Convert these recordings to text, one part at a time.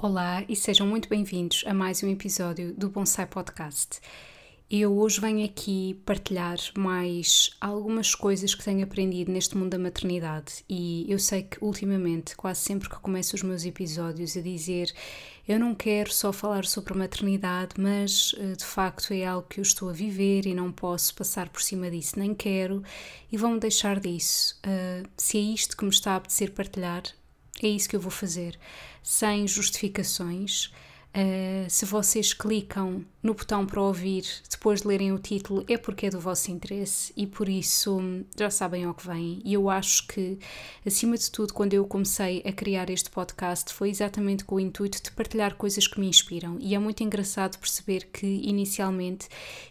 Olá e sejam muito bem-vindos a mais um episódio do Bonsai Podcast. Eu hoje venho aqui partilhar mais algumas coisas que tenho aprendido neste mundo da maternidade e eu sei que ultimamente, quase sempre que começo os meus episódios a dizer eu não quero só falar sobre maternidade, mas eh, de facto é algo que eu estou a viver e não posso passar por cima disso, nem quero e vão-me deixar disso. Uh, se é isto que me está a apetecer partilhar, é isso que eu vou fazer, sem justificações. Uh, se vocês clicam no botão para ouvir depois de lerem o título, é porque é do vosso interesse e por isso já sabem ao que vem. E eu acho que, acima de tudo, quando eu comecei a criar este podcast, foi exatamente com o intuito de partilhar coisas que me inspiram. E é muito engraçado perceber que, inicialmente,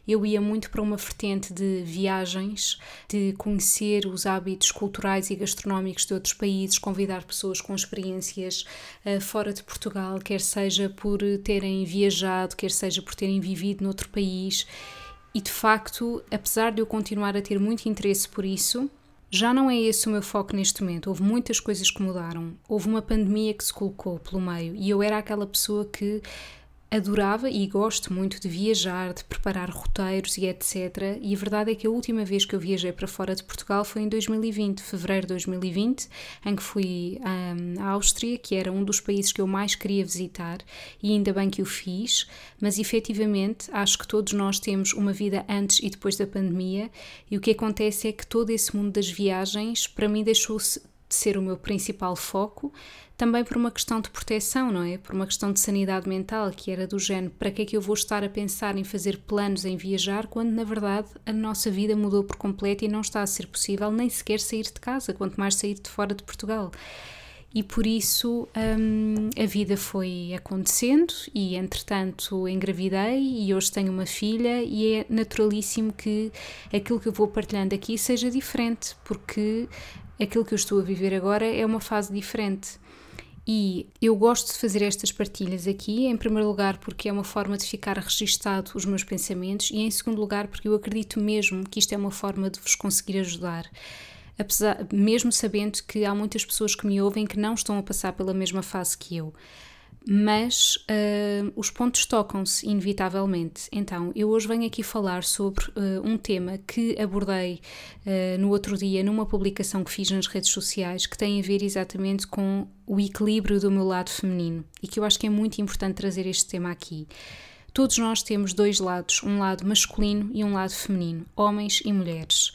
eu ia muito para uma vertente de viagens, de conhecer os hábitos culturais e gastronómicos de outros países, convidar pessoas com experiências uh, fora de Portugal, quer seja por terem viajado, quer seja por terem vivido noutro país. E de facto, apesar de eu continuar a ter muito interesse por isso, já não é esse o meu foco neste momento. Houve muitas coisas que mudaram. Houve uma pandemia que se colocou pelo meio e eu era aquela pessoa que adorava e gosto muito de viajar, de preparar roteiros e etc. E a verdade é que a última vez que eu viajei para fora de Portugal foi em 2020, fevereiro de 2020, em que fui um, à Áustria, que era um dos países que eu mais queria visitar, e ainda bem que o fiz, mas efetivamente acho que todos nós temos uma vida antes e depois da pandemia, e o que acontece é que todo esse mundo das viagens, para mim, deixou-se de ser o meu principal foco, também por uma questão de proteção, não é? Por uma questão de sanidade mental, que era do género: para que é que eu vou estar a pensar em fazer planos em viajar quando na verdade a nossa vida mudou por completo e não está a ser possível nem sequer sair de casa, quanto mais sair de fora de Portugal. E por isso hum, a vida foi acontecendo, e entretanto engravidei, e hoje tenho uma filha, e é naturalíssimo que aquilo que eu vou partilhando aqui seja diferente, porque aquilo que eu estou a viver agora é uma fase diferente. E eu gosto de fazer estas partilhas aqui, em primeiro lugar, porque é uma forma de ficar registado os meus pensamentos, e em segundo lugar, porque eu acredito mesmo que isto é uma forma de vos conseguir ajudar. Apesar, mesmo sabendo que há muitas pessoas que me ouvem que não estão a passar pela mesma fase que eu mas uh, os pontos tocam-se inevitavelmente. Então, eu hoje venho aqui falar sobre uh, um tema que abordei uh, no outro dia numa publicação que fiz nas redes sociais que tem a ver exatamente com o equilíbrio do meu lado feminino e que eu acho que é muito importante trazer este tema aqui. Todos nós temos dois lados, um lado masculino e um lado feminino, homens e mulheres.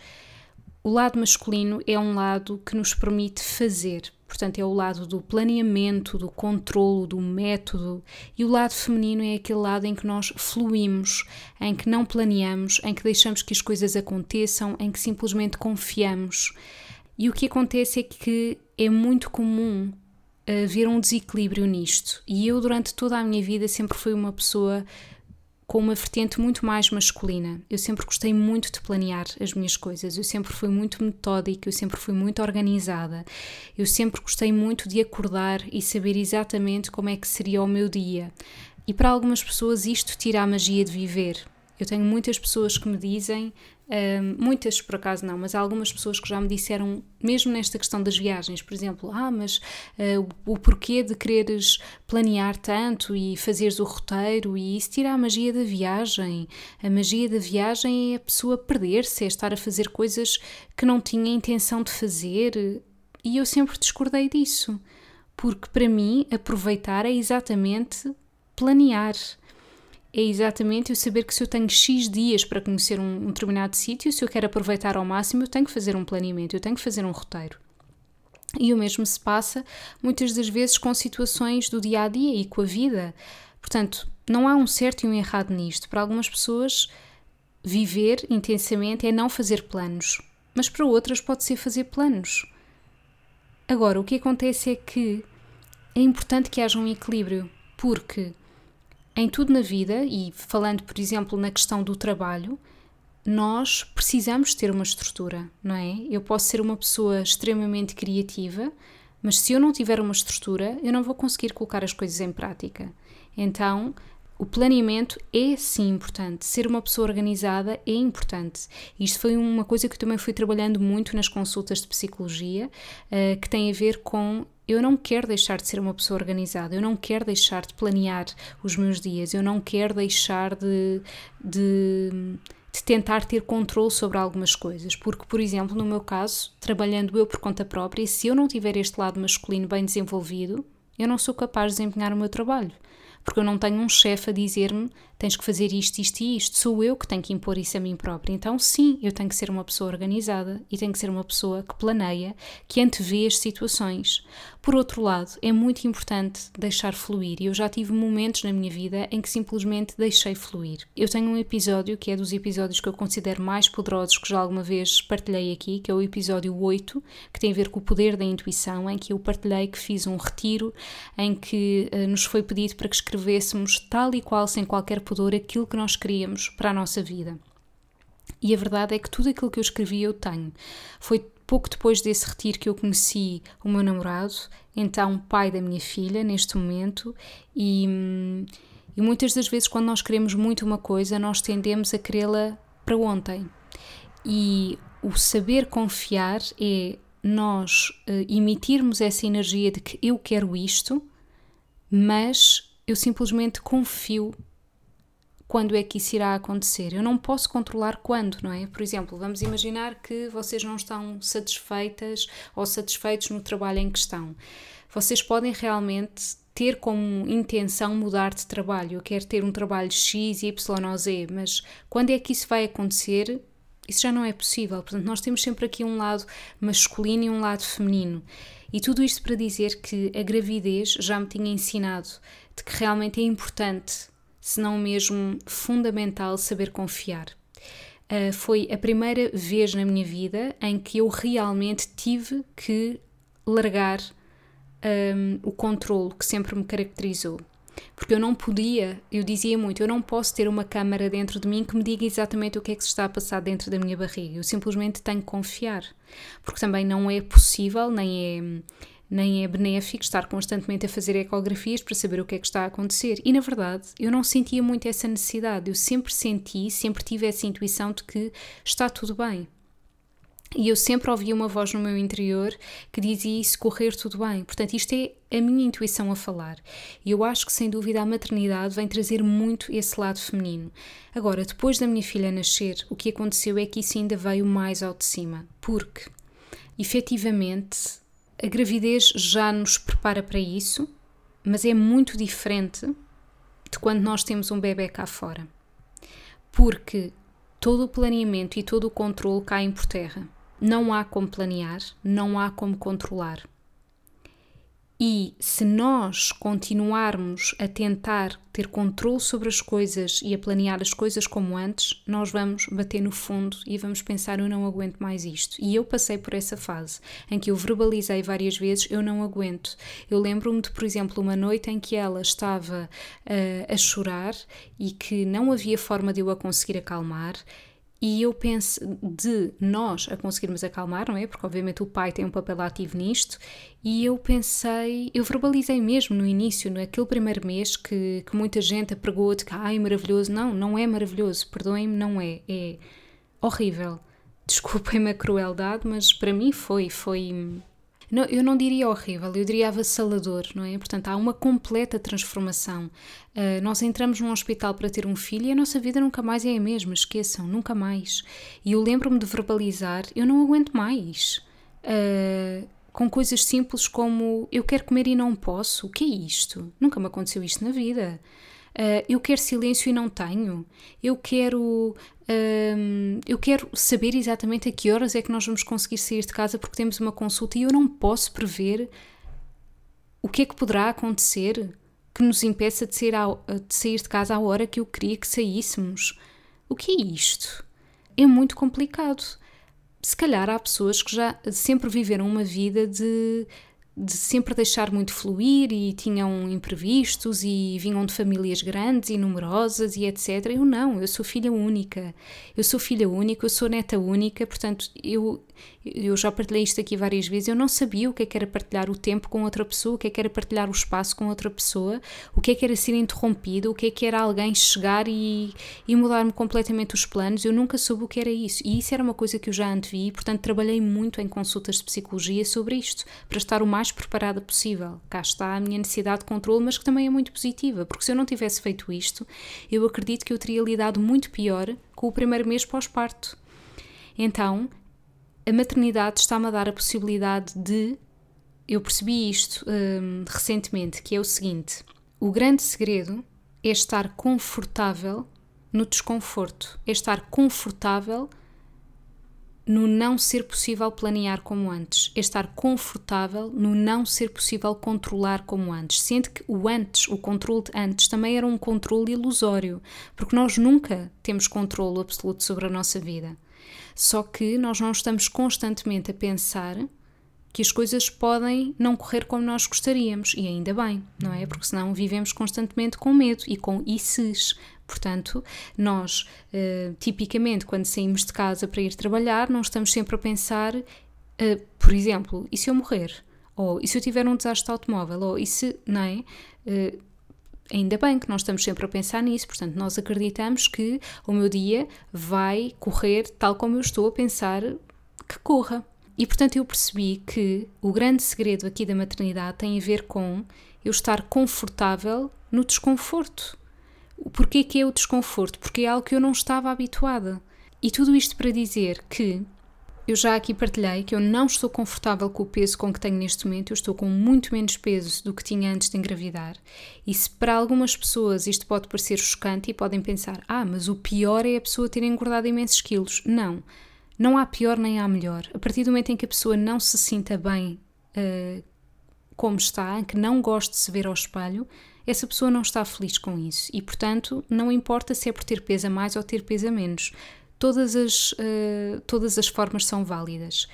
O lado masculino é um lado que nos permite fazer, portanto, é o lado do planeamento, do controlo, do método, e o lado feminino é aquele lado em que nós fluímos, em que não planeamos, em que deixamos que as coisas aconteçam, em que simplesmente confiamos. E o que acontece é que é muito comum haver um desequilíbrio nisto. E eu, durante toda a minha vida, sempre fui uma pessoa com uma vertente muito mais masculina. Eu sempre gostei muito de planear as minhas coisas, eu sempre fui muito metódica, eu sempre fui muito organizada, eu sempre gostei muito de acordar e saber exatamente como é que seria o meu dia. E para algumas pessoas isto tira a magia de viver. Eu tenho muitas pessoas que me dizem muitas por acaso não, mas há algumas pessoas que já me disseram, mesmo nesta questão das viagens, por exemplo, ah, mas uh, o porquê de quereres planear tanto e fazeres o roteiro e isso tira a magia da viagem. A magia da viagem é a pessoa perder-se, é estar a fazer coisas que não tinha intenção de fazer. E eu sempre discordei disso, porque para mim aproveitar é exatamente planear é exatamente eu saber que se eu tenho X dias para conhecer um, um determinado sítio, se eu quero aproveitar ao máximo, eu tenho que fazer um planeamento, eu tenho que fazer um roteiro. E o mesmo se passa muitas das vezes com situações do dia a dia e com a vida. Portanto, não há um certo e um errado nisto. Para algumas pessoas, viver intensamente é não fazer planos, mas para outras pode ser fazer planos. Agora, o que acontece é que é importante que haja um equilíbrio, porque em tudo na vida, e falando, por exemplo, na questão do trabalho, nós precisamos ter uma estrutura, não é? Eu posso ser uma pessoa extremamente criativa, mas se eu não tiver uma estrutura, eu não vou conseguir colocar as coisas em prática. Então, o planeamento é sim importante, ser uma pessoa organizada é importante. Isto foi uma coisa que eu também fui trabalhando muito nas consultas de psicologia, uh, que tem a ver com eu não quero deixar de ser uma pessoa organizada, eu não quero deixar de planear os meus dias, eu não quero deixar de, de, de tentar ter controle sobre algumas coisas. Porque, por exemplo, no meu caso, trabalhando eu por conta própria, se eu não tiver este lado masculino bem desenvolvido, eu não sou capaz de desempenhar o meu trabalho porque eu não tenho um chefe a dizer-me tens que fazer isto, isto e isto. Sou eu que tenho que impor isso a mim própria. Então, sim, eu tenho que ser uma pessoa organizada e tenho que ser uma pessoa que planeia, que antevê as situações. Por outro lado, é muito importante deixar fluir e eu já tive momentos na minha vida em que simplesmente deixei fluir. Eu tenho um episódio que é dos episódios que eu considero mais poderosos que já alguma vez partilhei aqui, que é o episódio 8, que tem a ver com o poder da intuição, em que eu partilhei que fiz um retiro em que uh, nos foi pedido para que escrevêssemos tal e qual, sem qualquer pudor, aquilo que nós queríamos para a nossa vida. E a verdade é que tudo aquilo que eu escrevi eu tenho. Foi pouco depois desse retiro que eu conheci o meu namorado, então pai da minha filha neste momento, e, e muitas das vezes quando nós queremos muito uma coisa, nós tendemos a querê-la para ontem. E o saber confiar é nós uh, emitirmos essa energia de que eu quero isto, mas eu simplesmente confio quando é que isso irá acontecer. Eu não posso controlar quando, não é? Por exemplo, vamos imaginar que vocês não estão satisfeitas ou satisfeitos no trabalho em questão. Vocês podem realmente ter como intenção mudar de trabalho. Eu quero ter um trabalho X, Y ou Z, mas quando é que isso vai acontecer? Isso já não é possível. Portanto, nós temos sempre aqui um lado masculino e um lado feminino. E tudo isto para dizer que a gravidez já me tinha ensinado de que realmente é importante, se não mesmo fundamental, saber confiar. Uh, foi a primeira vez na minha vida em que eu realmente tive que largar um, o controle que sempre me caracterizou. Porque eu não podia, eu dizia muito, eu não posso ter uma câmara dentro de mim que me diga exatamente o que é que se está a passar dentro da minha barriga. Eu simplesmente tenho que confiar. Porque também não é possível, nem é, nem é benéfico estar constantemente a fazer ecografias para saber o que é que está a acontecer. E na verdade, eu não sentia muito essa necessidade. Eu sempre senti, sempre tive essa intuição de que está tudo bem. E eu sempre ouvia uma voz no meu interior que dizia isso, correr tudo bem. Portanto, isto é a minha intuição a falar. E eu acho que, sem dúvida, a maternidade vem trazer muito esse lado feminino. Agora, depois da minha filha nascer, o que aconteceu é que isso ainda veio mais ao de cima. Porque, efetivamente, a gravidez já nos prepara para isso, mas é muito diferente de quando nós temos um bebê cá fora. Porque todo o planeamento e todo o controle caem por terra. Não há como planear, não há como controlar. E se nós continuarmos a tentar ter controle sobre as coisas e a planear as coisas como antes, nós vamos bater no fundo e vamos pensar: eu não aguento mais isto. E eu passei por essa fase em que eu verbalizei várias vezes: eu não aguento. Eu lembro-me de, por exemplo, uma noite em que ela estava uh, a chorar e que não havia forma de eu a conseguir acalmar e eu penso de nós a conseguirmos acalmar, não é? Porque obviamente o pai tem um papel ativo nisto, e eu pensei, eu verbalizei mesmo no início, naquele primeiro mês que, que muita gente apregou de que ai maravilhoso, não, não é maravilhoso, perdoem-me, não é, é horrível. Desculpem-me a crueldade, mas para mim foi, foi não, eu não diria horrível, eu diria avassalador, não é? Portanto, há uma completa transformação. Uh, nós entramos num hospital para ter um filho e a nossa vida nunca mais é a mesma, esqueçam, nunca mais. E eu lembro-me de verbalizar: eu não aguento mais. Uh, com coisas simples como eu quero comer e não posso. O que é isto? Nunca me aconteceu isto na vida. Uh, eu quero silêncio e não tenho. Eu quero. Eu quero saber exatamente a que horas é que nós vamos conseguir sair de casa porque temos uma consulta e eu não posso prever o que é que poderá acontecer que nos impeça de, ao, de sair de casa à hora que eu queria que saíssemos. O que é isto? É muito complicado. Se calhar há pessoas que já sempre viveram uma vida de de sempre deixar muito fluir e tinham imprevistos e vinham de famílias grandes e numerosas e etc. Eu não, eu sou filha única. Eu sou filha única, eu sou neta única, portanto, eu, eu já partilhei isto aqui várias vezes. Eu não sabia o que é que era partilhar o tempo com outra pessoa, o que é que era partilhar o espaço com outra pessoa, o que é que era ser interrompido, o que é que era alguém chegar e, e mudar-me completamente os planos. Eu nunca soube o que era isso. E isso era uma coisa que eu já antevi, portanto, trabalhei muito em consultas de psicologia sobre isto, para estar o mais preparada possível. Cá está a minha necessidade de controle, mas que também é muito positiva, porque se eu não tivesse feito isto, eu acredito que eu teria lidado muito pior com o primeiro mês pós-parto. Então, a maternidade está-me a dar a possibilidade de. Eu percebi isto hum, recentemente, que é o seguinte: o grande segredo é estar confortável no desconforto, é estar confortável no não ser possível planear como antes, é estar confortável no não ser possível controlar como antes. Sendo que o antes, o controle de antes, também era um controle ilusório, porque nós nunca temos controle absoluto sobre a nossa vida. Só que nós não estamos constantemente a pensar que as coisas podem não correr como nós gostaríamos, e ainda bem, não é? Porque senão vivemos constantemente com medo e com ICs. Portanto, nós, uh, tipicamente, quando saímos de casa para ir trabalhar, não estamos sempre a pensar, uh, por exemplo, e se eu morrer? Ou e se eu tiver um desastre automóvel? Ou e se, não é? Uh, ainda bem que nós estamos sempre a pensar nisso, portanto, nós acreditamos que o meu dia vai correr tal como eu estou a pensar que corra. E portanto eu percebi que o grande segredo aqui da maternidade tem a ver com eu estar confortável no desconforto. Porquê que é o desconforto? Porque é algo que eu não estava habituada. E tudo isto para dizer que eu já aqui partilhei que eu não estou confortável com o peso com que tenho neste momento, eu estou com muito menos peso do que tinha antes de engravidar. E se para algumas pessoas isto pode parecer chocante e podem pensar: ah, mas o pior é a pessoa ter engordado imensos quilos. Não. Não há pior nem há melhor. A partir do momento em que a pessoa não se sinta bem uh, como está, em que não goste de se ver ao espelho, essa pessoa não está feliz com isso. E, portanto, não importa se é por ter peso a mais ou ter peso a menos. Todas as, uh, todas as formas são válidas.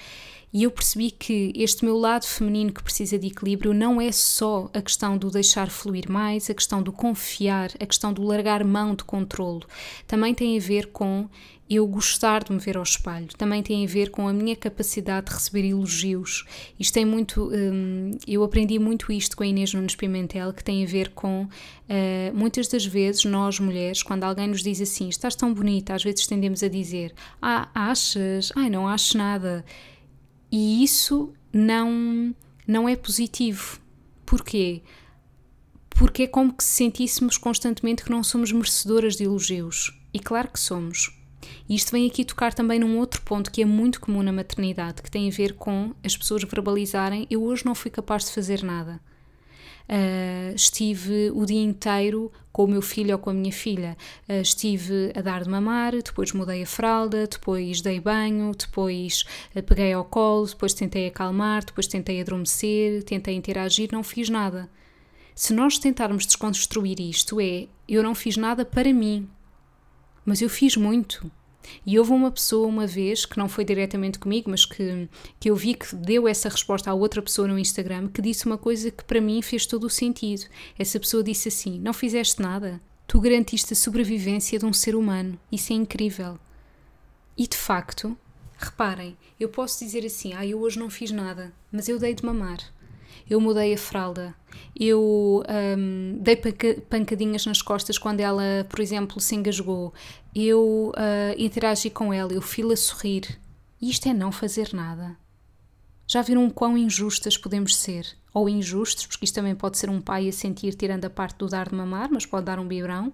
E eu percebi que este meu lado feminino que precisa de equilíbrio não é só a questão do deixar fluir mais, a questão do confiar, a questão do largar mão de controlo. Também tem a ver com eu gostar de me ver ao espelho. Também tem a ver com a minha capacidade de receber elogios. Isto tem muito. Hum, eu aprendi muito isto com a Inês Nunes Pimentel, que tem a ver com. Uh, muitas das vezes, nós mulheres, quando alguém nos diz assim, estás tão bonita, às vezes tendemos a dizer, ah, achas? Ai, não acho nada. E isso não, não é positivo. Porquê? Porque é como que se sentíssemos constantemente que não somos merecedoras de elogios. E claro que somos. E isto vem aqui tocar também num outro ponto que é muito comum na maternidade, que tem a ver com as pessoas verbalizarem: Eu hoje não fui capaz de fazer nada. Uh, estive o dia inteiro com o meu filho ou com a minha filha. Uh, estive a dar de mamar, depois mudei a fralda, depois dei banho, depois uh, peguei ao colo, depois tentei acalmar, depois tentei adormecer, tentei interagir, não fiz nada. Se nós tentarmos desconstruir isto, é eu não fiz nada para mim, mas eu fiz muito. E houve uma pessoa uma vez, que não foi diretamente comigo, mas que, que eu vi que deu essa resposta a outra pessoa no Instagram, que disse uma coisa que para mim fez todo o sentido. Essa pessoa disse assim: Não fizeste nada. Tu garantiste a sobrevivência de um ser humano. Isso é incrível. E de facto, reparem, eu posso dizer assim: Ah, eu hoje não fiz nada, mas eu dei de mamar eu mudei a fralda, eu um, dei pancadinhas nas costas quando ela, por exemplo, se engasgou, eu uh, interagi com ela, eu fui-la sorrir. Isto é não fazer nada. Já viram quão injustas podemos ser? Ou injustos, porque isto também pode ser um pai a sentir tirando a parte do dar de mamar, mas pode dar um biberão.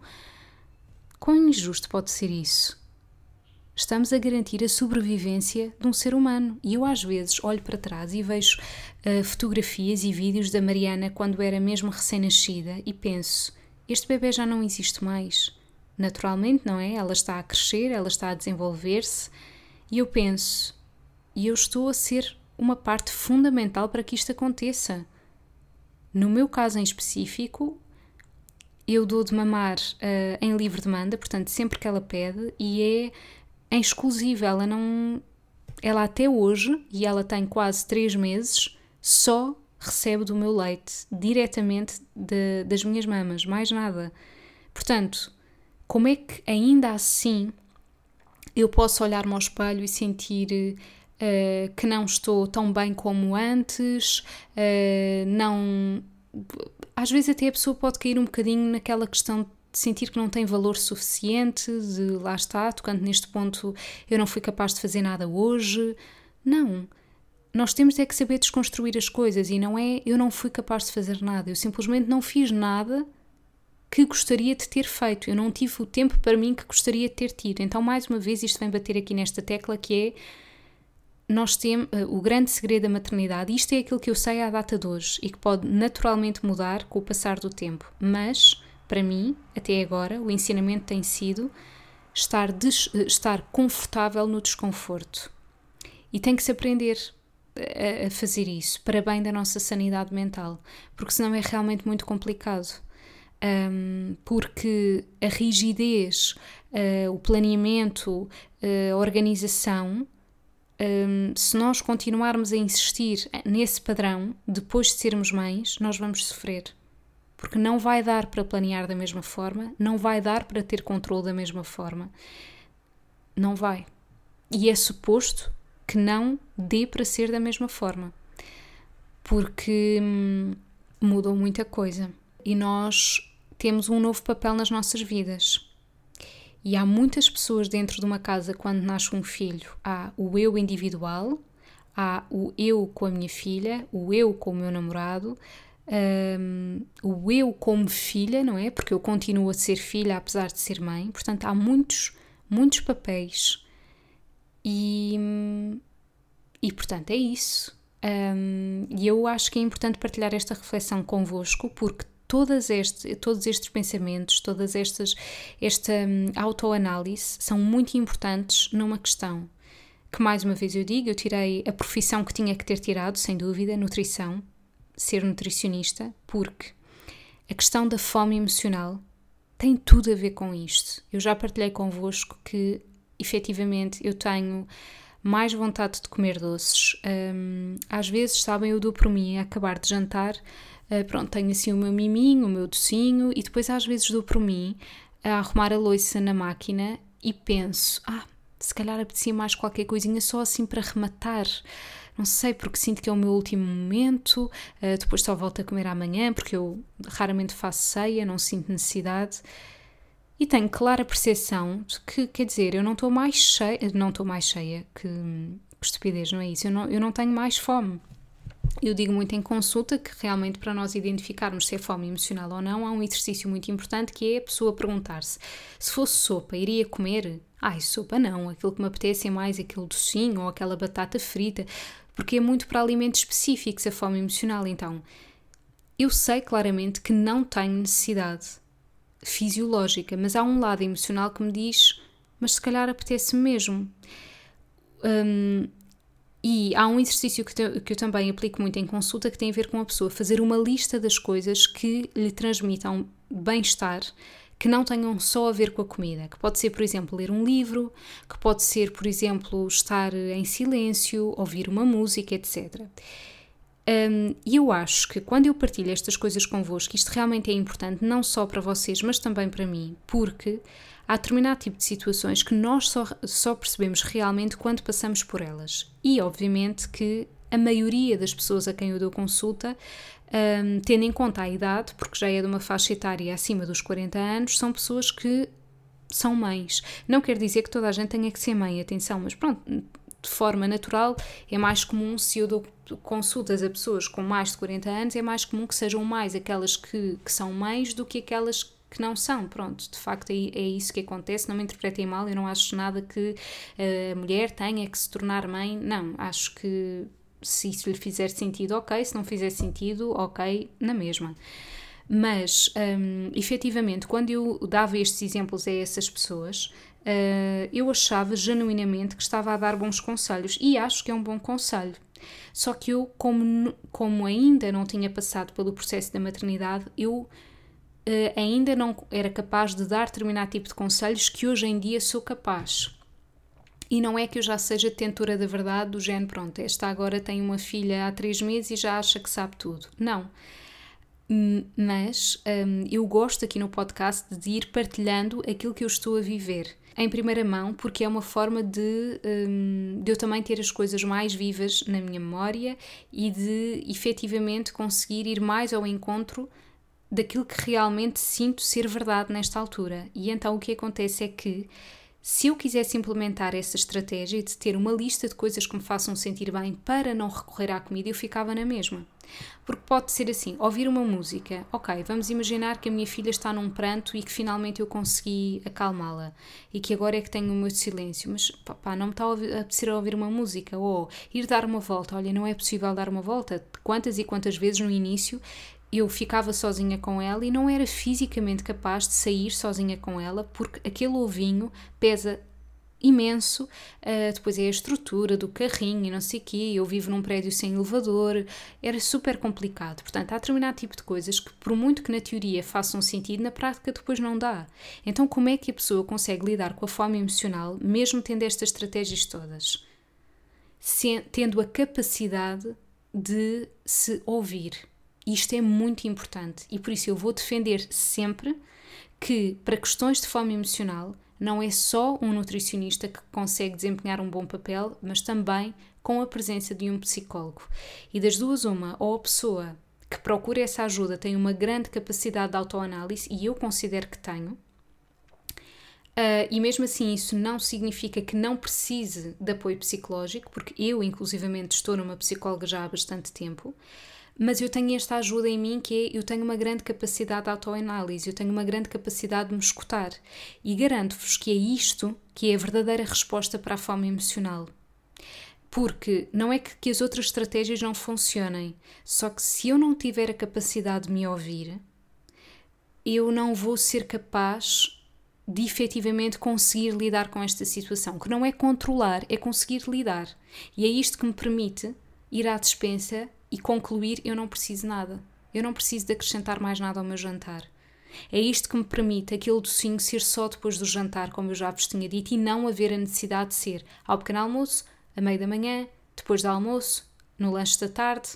Quão injusto pode ser isso? Estamos a garantir a sobrevivência de um ser humano. E eu, às vezes, olho para trás e vejo uh, fotografias e vídeos da Mariana quando era mesmo recém-nascida e penso: este bebê já não existe mais. Naturalmente, não é? Ela está a crescer, ela está a desenvolver-se e eu penso, e eu estou a ser uma parte fundamental para que isto aconteça. No meu caso em específico, eu dou de mamar uh, em livre demanda, portanto, sempre que ela pede, e é em exclusivo. Ela não. Ela até hoje, e ela tem quase 3 meses, só recebe do meu leite diretamente de, das minhas mamas, mais nada. Portanto, como é que ainda assim eu posso olhar-me ao espelho e sentir uh, que não estou tão bem como antes, uh, não. Às vezes até a pessoa pode cair um bocadinho naquela questão de sentir que não tem valor suficiente, de lá está, tocando neste ponto, eu não fui capaz de fazer nada hoje. Não. Nós temos é que saber desconstruir as coisas e não é eu não fui capaz de fazer nada, eu simplesmente não fiz nada que gostaria de ter feito, eu não tive o tempo para mim que gostaria de ter tido. Então, mais uma vez, isto vem bater aqui nesta tecla que é nós temos uh, o grande segredo da maternidade, isto é aquilo que eu sei à data de hoje e que pode naturalmente mudar com o passar do tempo, mas para mim, até agora, o ensinamento tem sido estar, des, estar confortável no desconforto. E tem que se aprender a, a fazer isso para bem da nossa sanidade mental, porque senão é realmente muito complicado. Um, porque a rigidez, uh, o planeamento, uh, a organização um, se nós continuarmos a insistir nesse padrão, depois de sermos mães, nós vamos sofrer. Porque não vai dar para planear da mesma forma, não vai dar para ter controle da mesma forma. Não vai. E é suposto que não dê para ser da mesma forma. Porque hum, mudou muita coisa. E nós temos um novo papel nas nossas vidas. E há muitas pessoas dentro de uma casa quando nasce um filho. Há o eu individual, há o eu com a minha filha, o eu com o meu namorado, um, o eu como filha, não é? Porque eu continuo a ser filha apesar de ser mãe. Portanto, há muitos, muitos papéis. E, e portanto, é isso. Um, e eu acho que é importante partilhar esta reflexão convosco, porque todas este, todos estes pensamentos, todas estas esta um, autoanálise são muito importantes numa questão que mais uma vez eu digo, eu tirei a profissão que tinha que ter tirado, sem dúvida, nutrição, ser nutricionista, porque a questão da fome emocional tem tudo a ver com isto. Eu já partilhei convosco que efetivamente eu tenho mais vontade de comer doces. Um, às vezes, sabem, eu dou por mim a acabar de jantar uh, pronto, tenho assim o meu miminho, o meu docinho e depois às vezes dou por mim a arrumar a louça na máquina e penso, ah, se calhar apetecia mais qualquer coisinha só assim para rematar. Não sei, porque sinto que é o meu último momento, uh, depois só volto a comer amanhã, porque eu raramente faço ceia, não sinto necessidade. E tenho clara percepção de que, quer dizer, eu não estou mais cheia, não estou mais cheia, que, que estupidez, não é isso? Eu não, eu não tenho mais fome. Eu digo muito em consulta que realmente para nós identificarmos se é fome emocional ou não, há um exercício muito importante que é a pessoa perguntar-se: se fosse sopa, iria comer? Ai, sopa não, aquilo que me apetece é mais aquele docinho ou aquela batata frita, porque é muito para alimentos específicos a fome emocional. Então, eu sei claramente que não tenho necessidade fisiológica, mas há um lado emocional que me diz: mas se calhar apetece mesmo. Um, e há um exercício que, te, que eu também aplico muito em consulta que tem a ver com a pessoa fazer uma lista das coisas que lhe transmitam bem-estar que não tenham só a ver com a comida, que pode ser, por exemplo, ler um livro, que pode ser, por exemplo, estar em silêncio, ouvir uma música, etc. Um, e eu acho que quando eu partilho estas coisas convosco, isto realmente é importante não só para vocês, mas também para mim, porque há determinado tipo de situações que nós só, só percebemos realmente quando passamos por elas. E, obviamente, que a maioria das pessoas a quem eu dou consulta, um, tendo em conta a idade, porque já é de uma faixa etária acima dos 40 anos, são pessoas que são mães. Não quer dizer que toda a gente tenha que ser mãe, atenção, mas pronto, de forma natural é mais comum se eu dou consultas a pessoas com mais de 40 anos, é mais comum que sejam mais aquelas que, que são mães do que aquelas que não são. Pronto, de facto é, é isso que acontece. Não me interpretem mal, eu não acho nada que eh, a mulher tenha que se tornar mãe. Não, acho que se isso lhe fizer sentido, ok. Se não fizer sentido, ok, na mesma. Mas, um, efetivamente, quando eu dava estes exemplos a essas pessoas, uh, eu achava genuinamente que estava a dar bons conselhos e acho que é um bom conselho. Só que eu, como, como ainda não tinha passado pelo processo da maternidade, eu uh, ainda não era capaz de dar determinado tipo de conselhos que hoje em dia sou capaz. E não é que eu já seja detentora da verdade, do género, pronto, esta agora tem uma filha há três meses e já acha que sabe tudo. Não. Mas um, eu gosto aqui no podcast de ir partilhando aquilo que eu estou a viver em primeira mão, porque é uma forma de, um, de eu também ter as coisas mais vivas na minha memória e de efetivamente conseguir ir mais ao encontro daquilo que realmente sinto ser verdade nesta altura. E então o que acontece é que se eu quisesse implementar essa estratégia de ter uma lista de coisas que me façam sentir bem para não recorrer à comida, eu ficava na mesma. Porque pode ser assim, ouvir uma música, ok, vamos imaginar que a minha filha está num pranto e que finalmente eu consegui acalmá-la e que agora é que tenho o meu silêncio, mas pá, não me está a apetecer ouvir uma música ou ir dar uma volta, olha, não é possível dar uma volta. Quantas e quantas vezes no início eu ficava sozinha com ela e não era fisicamente capaz de sair sozinha com ela porque aquele ovinho pesa imenso, uh, depois é a estrutura do carrinho e não sei o quê, eu vivo num prédio sem elevador, era super complicado. Portanto, há determinado tipo de coisas que, por muito que na teoria façam sentido, na prática depois não dá. Então, como é que a pessoa consegue lidar com a fome emocional, mesmo tendo estas estratégias todas? Se, tendo a capacidade de se ouvir isto é muito importante e por isso eu vou defender sempre que, para questões de fome emocional, não é só um nutricionista que consegue desempenhar um bom papel, mas também com a presença de um psicólogo. E das duas, uma, ou a pessoa que procura essa ajuda tem uma grande capacidade de autoanálise, e eu considero que tenho, uh, e mesmo assim isso não significa que não precise de apoio psicológico, porque eu, inclusivamente, estou numa psicóloga já há bastante tempo mas eu tenho esta ajuda em mim que é eu tenho uma grande capacidade de autoanálise, eu tenho uma grande capacidade de me escutar e garanto-vos que é isto que é a verdadeira resposta para a fome emocional. Porque não é que, que as outras estratégias não funcionem, só que se eu não tiver a capacidade de me ouvir, eu não vou ser capaz de efetivamente conseguir lidar com esta situação, que não é controlar, é conseguir lidar. E é isto que me permite ir à despensa e concluir: eu não preciso nada. Eu não preciso de acrescentar mais nada ao meu jantar. É isto que me permite aquele docinho ser só depois do jantar, como eu já vos tinha dito, e não haver a necessidade de ser ao pequeno almoço, a meio da manhã, depois do almoço, no lanche da tarde.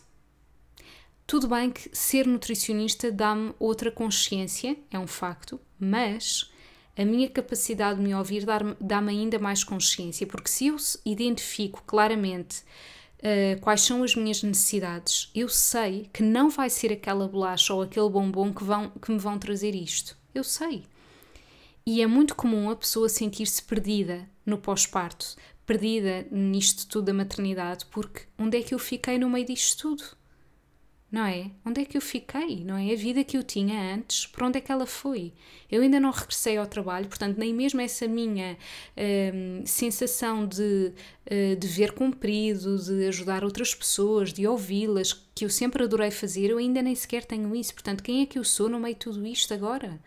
Tudo bem que ser nutricionista dá-me outra consciência, é um facto, mas a minha capacidade de me ouvir dá-me ainda mais consciência, porque se eu identifico claramente uh, quais são as minhas necessidades, eu sei que não vai ser aquela bolacha ou aquele bombom que, vão, que me vão trazer isto. Eu sei. E é muito comum a pessoa sentir-se perdida no pós-parto, perdida nisto tudo da maternidade, porque onde é que eu fiquei no meio disto tudo? Não é? Onde é que eu fiquei, não é? A vida que eu tinha antes, para onde é que ela foi? Eu ainda não regressei ao trabalho, portanto, nem mesmo essa minha hum, sensação de uh, dever cumprido, de ajudar outras pessoas, de ouvi-las, que eu sempre adorei fazer, eu ainda nem sequer tenho isso. Portanto, quem é que eu sou no meio de tudo isto agora?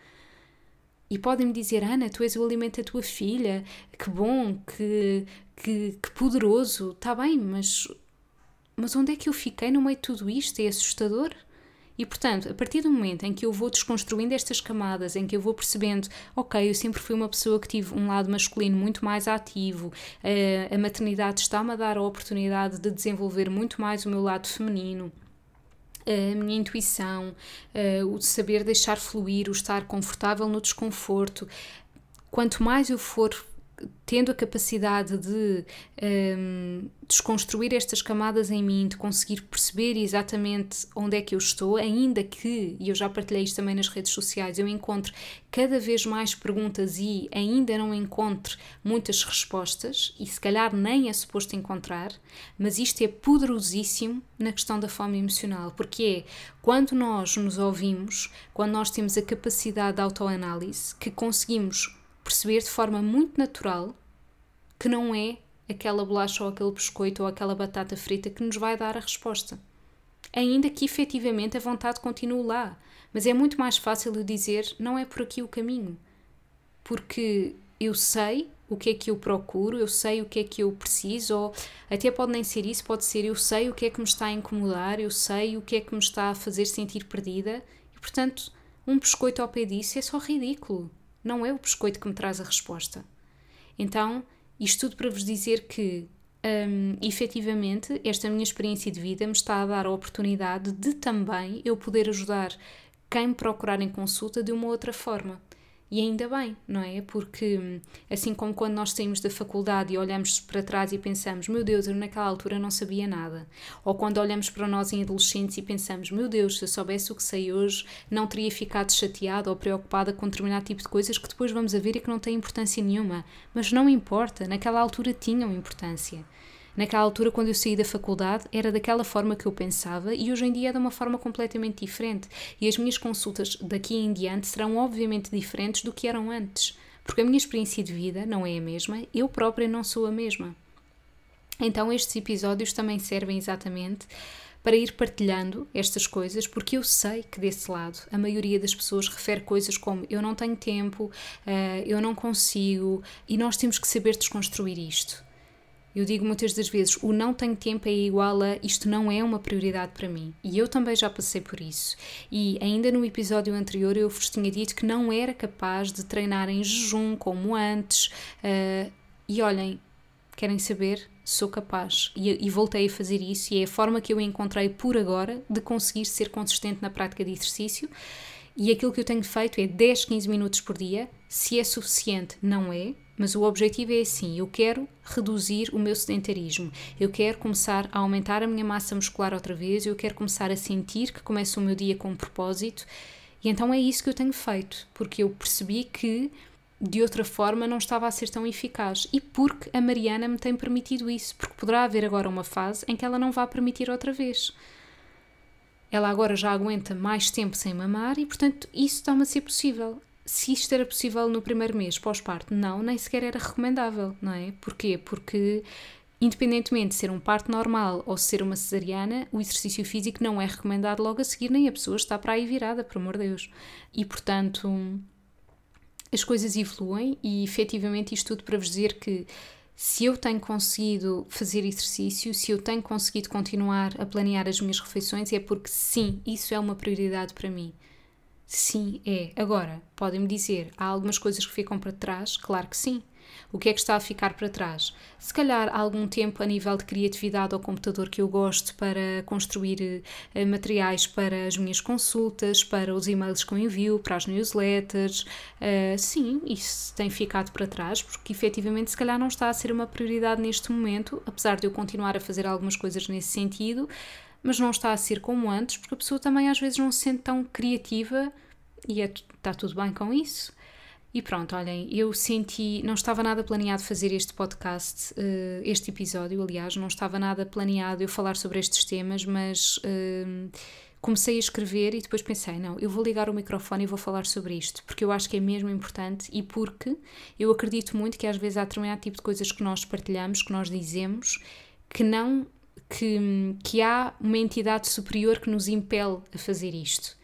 E podem-me dizer, Ana, tu és o alimento da tua filha, que bom, que, que, que poderoso, está bem, mas mas onde é que eu fiquei no meio de tudo isto? É assustador. E portanto, a partir do momento em que eu vou desconstruindo estas camadas, em que eu vou percebendo, ok, eu sempre fui uma pessoa que tive um lado masculino muito mais ativo, a maternidade está-me a dar a oportunidade de desenvolver muito mais o meu lado feminino, a minha intuição, o de saber deixar fluir, o estar confortável no desconforto. Quanto mais eu for tendo a capacidade de um, desconstruir estas camadas em mim, de conseguir perceber exatamente onde é que eu estou, ainda que, e eu já partilhei isto também nas redes sociais, eu encontro cada vez mais perguntas e ainda não encontro muitas respostas, e se calhar nem é suposto encontrar, mas isto é poderosíssimo na questão da fome emocional, porque é quando nós nos ouvimos, quando nós temos a capacidade de autoanálise, que conseguimos perceber de forma muito natural que não é aquela bolacha ou aquele biscoito ou aquela batata frita que nos vai dar a resposta. ainda que efetivamente a vontade continue lá. Mas é muito mais fácil eu dizer: não é por aqui o caminho. Porque eu sei o que é que eu procuro, eu sei o que é que eu preciso, ou até pode nem ser isso, pode ser eu sei o que é que me está a incomodar, eu sei o que é que me está a fazer sentir perdida, e portanto, um biscoito ao pé disso é só ridículo. Não é o biscoito que me traz a resposta. Então, isto tudo para vos dizer que, um, efetivamente, esta minha experiência de vida me está a dar a oportunidade de também eu poder ajudar quem procurar em consulta de uma outra forma. E ainda bem, não é? Porque assim como quando nós saímos da faculdade e olhamos para trás e pensamos, meu Deus, eu naquela altura não sabia nada. Ou quando olhamos para nós em adolescentes e pensamos, meu Deus, se eu soubesse o que sei hoje, não teria ficado chateada ou preocupada com determinado tipo de coisas que depois vamos a ver e que não têm importância nenhuma. Mas não importa, naquela altura tinham importância. Naquela altura, quando eu saí da faculdade, era daquela forma que eu pensava e hoje em dia é de uma forma completamente diferente. E as minhas consultas daqui em diante serão obviamente diferentes do que eram antes, porque a minha experiência de vida não é a mesma, eu própria não sou a mesma. Então, estes episódios também servem exatamente para ir partilhando estas coisas, porque eu sei que desse lado a maioria das pessoas refere coisas como eu não tenho tempo, uh, eu não consigo, e nós temos que saber desconstruir isto. Eu digo muitas das vezes: o não tenho tempo é igual a isto não é uma prioridade para mim. E eu também já passei por isso. E ainda no episódio anterior eu vos tinha dito que não era capaz de treinar em jejum como antes. Uh, e olhem, querem saber? Sou capaz. E, e, voltei a fazer isso, e é a forma que eu encontrei por agora de conseguir ser consistente na prática de exercício. E aquilo que eu tenho feito é 10, 15 minutos por dia. Se é suficiente, não é mas o objetivo é assim: eu quero reduzir o meu sedentarismo, eu quero começar a aumentar a minha massa muscular outra vez, eu quero começar a sentir que começo o meu dia com um propósito. E então é isso que eu tenho feito, porque eu percebi que de outra forma não estava a ser tão eficaz e porque a Mariana me tem permitido isso, porque poderá haver agora uma fase em que ela não vai permitir outra vez. Ela agora já aguenta mais tempo sem mamar e, portanto, isso está-me a ser possível se isto era possível no primeiro mês pós-parto, não, nem sequer era recomendável, não é? Porquê? Porque independentemente de ser um parto normal ou ser uma cesariana, o exercício físico não é recomendado logo a seguir, nem a pessoa está para aí virada, por amor de Deus. E portanto, as coisas evoluem e efetivamente isto tudo para vos dizer que se eu tenho conseguido fazer exercício, se eu tenho conseguido continuar a planear as minhas refeições, é porque sim, isso é uma prioridade para mim. Sim, é. Agora, podem-me dizer, há algumas coisas que ficam para trás? Claro que sim. O que é que está a ficar para trás? Se calhar algum tempo a nível de criatividade ao computador que eu gosto para construir uh, materiais para as minhas consultas, para os e-mails que eu envio, para as newsletters. Uh, sim, isso tem ficado para trás porque efetivamente se calhar não está a ser uma prioridade neste momento, apesar de eu continuar a fazer algumas coisas nesse sentido mas não está a ser como antes, porque a pessoa também às vezes não se sente tão criativa e é, está tudo bem com isso. E pronto, olhem, eu senti, não estava nada planeado fazer este podcast, uh, este episódio, aliás, não estava nada planeado eu falar sobre estes temas, mas uh, comecei a escrever e depois pensei, não, eu vou ligar o microfone e vou falar sobre isto, porque eu acho que é mesmo importante e porque eu acredito muito que às vezes há determinado tipo de coisas que nós partilhamos, que nós dizemos, que não que, que há uma entidade superior que nos impele a fazer isto.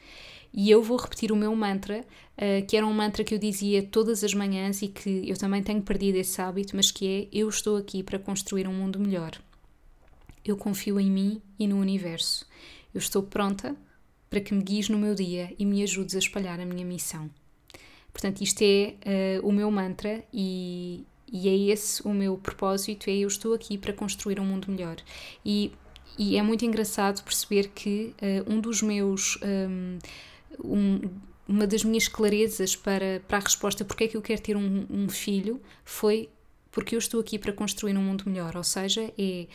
E eu vou repetir o meu mantra, uh, que era um mantra que eu dizia todas as manhãs e que eu também tenho perdido esse hábito, mas que é: Eu estou aqui para construir um mundo melhor. Eu confio em mim e no universo. Eu estou pronta para que me guies no meu dia e me ajudes a espalhar a minha missão. Portanto, isto é uh, o meu mantra e, e é esse o meu propósito, é eu estou aqui para construir um mundo melhor. E, e é muito engraçado perceber que uh, um dos meus... Um, um, uma das minhas clarezas para, para a resposta porque é que eu quero ter um, um filho foi porque eu estou aqui para construir um mundo melhor, ou seja, é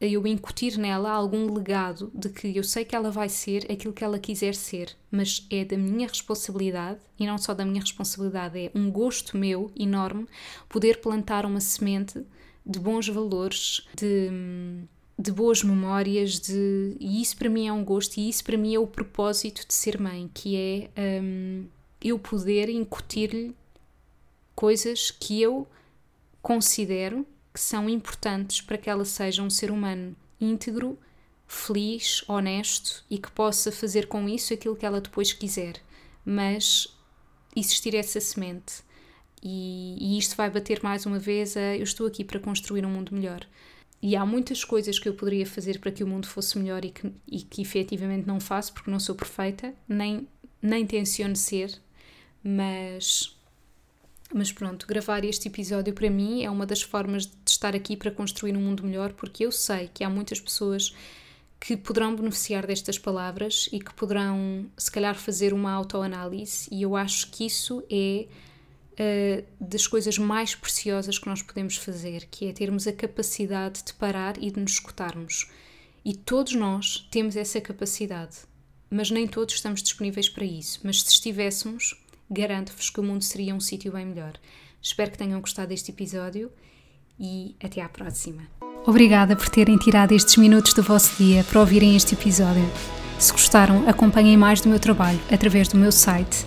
eu incutir nela algum legado de que eu sei que ela vai ser aquilo que ela quiser ser, mas é da minha responsabilidade e não só da minha responsabilidade, é um gosto meu enorme poder plantar uma semente de bons valores, de, de boas memórias, de, e isso para mim é um gosto e isso para mim é o propósito de ser mãe, que é um, eu poder incutir-lhe coisas que eu considero que são importantes para que ela seja um ser humano íntegro, feliz, honesto e que possa fazer com isso aquilo que ela depois quiser. Mas existir essa semente. E, e isto vai bater mais uma vez a eu estou aqui para construir um mundo melhor. E há muitas coisas que eu poderia fazer para que o mundo fosse melhor e que, e que efetivamente não faço porque não sou perfeita, nem, nem tenciono ser, mas mas pronto, gravar este episódio para mim é uma das formas de estar aqui para construir um mundo melhor, porque eu sei que há muitas pessoas que poderão beneficiar destas palavras e que poderão, se calhar, fazer uma autoanálise, e eu acho que isso é uh, das coisas mais preciosas que nós podemos fazer, que é termos a capacidade de parar e de nos escutarmos. E todos nós temos essa capacidade, mas nem todos estamos disponíveis para isso. Mas se estivéssemos, garanto-vos que o mundo seria um sítio bem melhor. Espero que tenham gostado deste episódio e até à próxima. Obrigada por terem tirado estes minutos do vosso dia para ouvirem este episódio. Se gostaram, acompanhem mais do meu trabalho através do meu site